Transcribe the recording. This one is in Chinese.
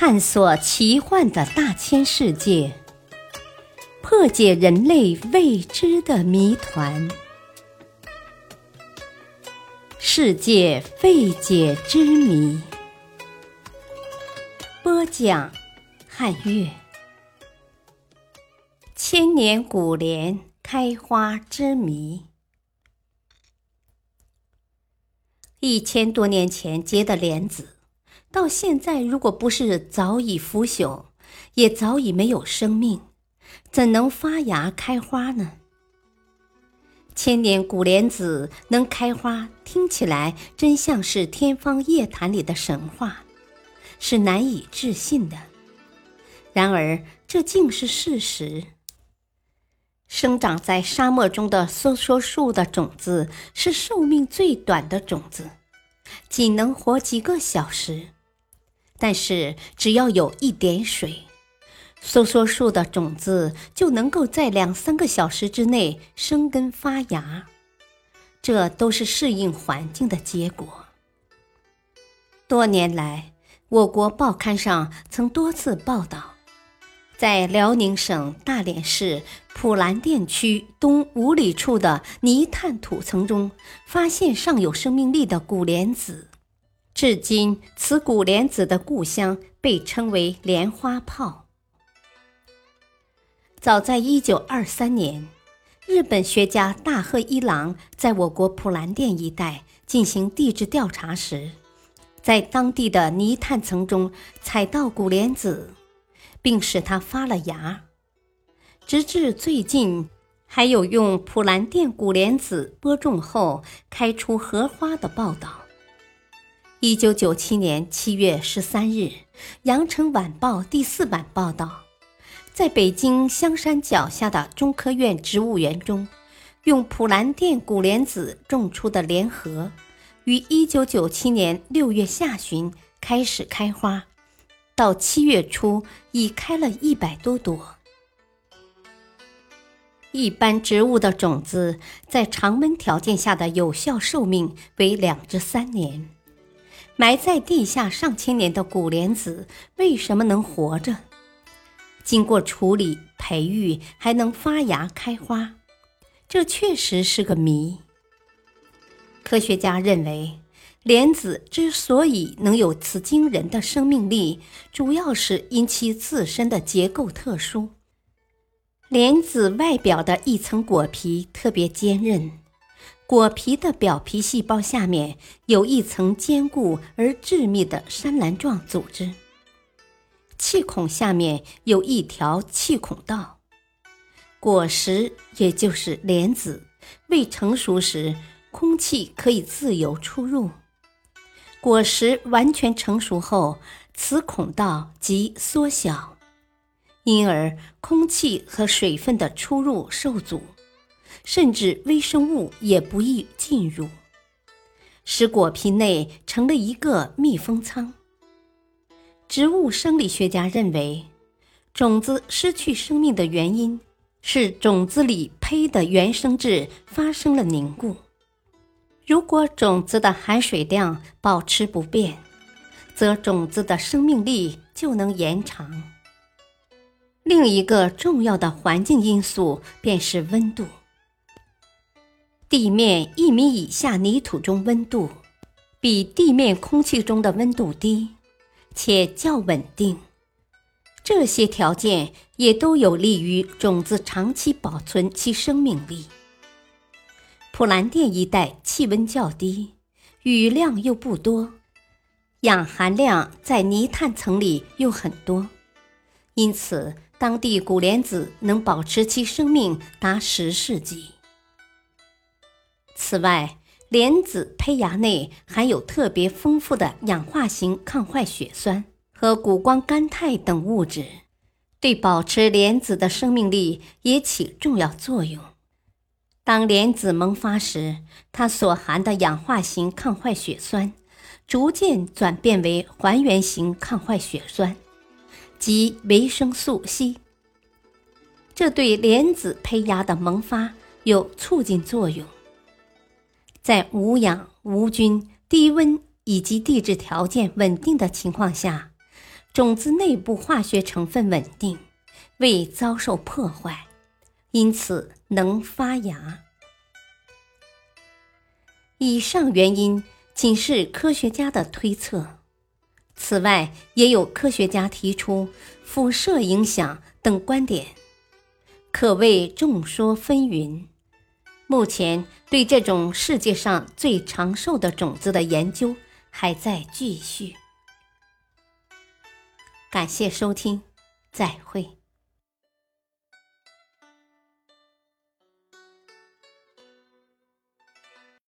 探索奇幻的大千世界，破解人类未知的谜团，世界未解之谜。播讲：汉乐。千年古莲开花之谜。一千多年前结的莲子。到现在，如果不是早已腐朽，也早已没有生命，怎能发芽开花呢？千年古莲子能开花，听起来真像是天方夜谭里的神话，是难以置信的。然而，这竟是事实。生长在沙漠中的梭梭树的种子是寿命最短的种子，仅能活几个小时。但是，只要有一点水，梭梭树的种子就能够在两三个小时之内生根发芽。这都是适应环境的结果。多年来，我国报刊上曾多次报道，在辽宁省大连市普兰店区东五里处的泥炭土层中，发现尚有生命力的古莲子。至今，此古莲子的故乡被称为莲花泡。早在一九二三年，日本学家大贺一郎在我国普兰店一带进行地质调查时，在当地的泥炭层中采到古莲子，并使它发了芽。直至最近，还有用普兰店古莲子播种后开出荷花的报道。一九九七年七月十三日，《羊城晚报》第四版报道，在北京香山脚下的中科院植物园中，用普兰店古莲子种出的莲荷，于一九九七年六月下旬开始开花，到七月初已开了一百多朵。一般植物的种子在常温条件下的有效寿命为两至三年。埋在地下上千年的古莲子为什么能活着？经过处理、培育还能发芽开花，这确实是个谜。科学家认为，莲子之所以能有此惊人的生命力，主要是因其自身的结构特殊。莲子外表的一层果皮特别坚韧。果皮的表皮细胞下面有一层坚固而致密的栅栏状组织，气孔下面有一条气孔道。果实也就是莲子未成熟时，空气可以自由出入；果实完全成熟后，此孔道即缩小，因而空气和水分的出入受阻。甚至微生物也不易进入，使果皮内成了一个密封舱。植物生理学家认为，种子失去生命的原因是种子里胚的原生质发生了凝固。如果种子的含水量保持不变，则种子的生命力就能延长。另一个重要的环境因素便是温度。地面一米以下泥土中温度比地面空气中的温度低，且较稳定。这些条件也都有利于种子长期保存其生命力。普兰店一带气温较低，雨量又不多，氧含量在泥炭层里又很多，因此当地古莲子能保持其生命达十世纪。此外，莲子胚芽内含有特别丰富的氧化型抗坏血酸和谷胱甘肽等物质，对保持莲子的生命力也起重要作用。当莲子萌发时，它所含的氧化型抗坏血酸逐渐转变为还原型抗坏血酸，即维生素 C。这对莲子胚芽的萌发有促进作用。在无氧、无菌、低温以及地质条件稳定的情况下，种子内部化学成分稳定，未遭受破坏，因此能发芽。以上原因仅是科学家的推测，此外也有科学家提出辐射影响等观点，可谓众说纷纭。目前对这种世界上最长寿的种子的研究还在继续。感谢收听，再会。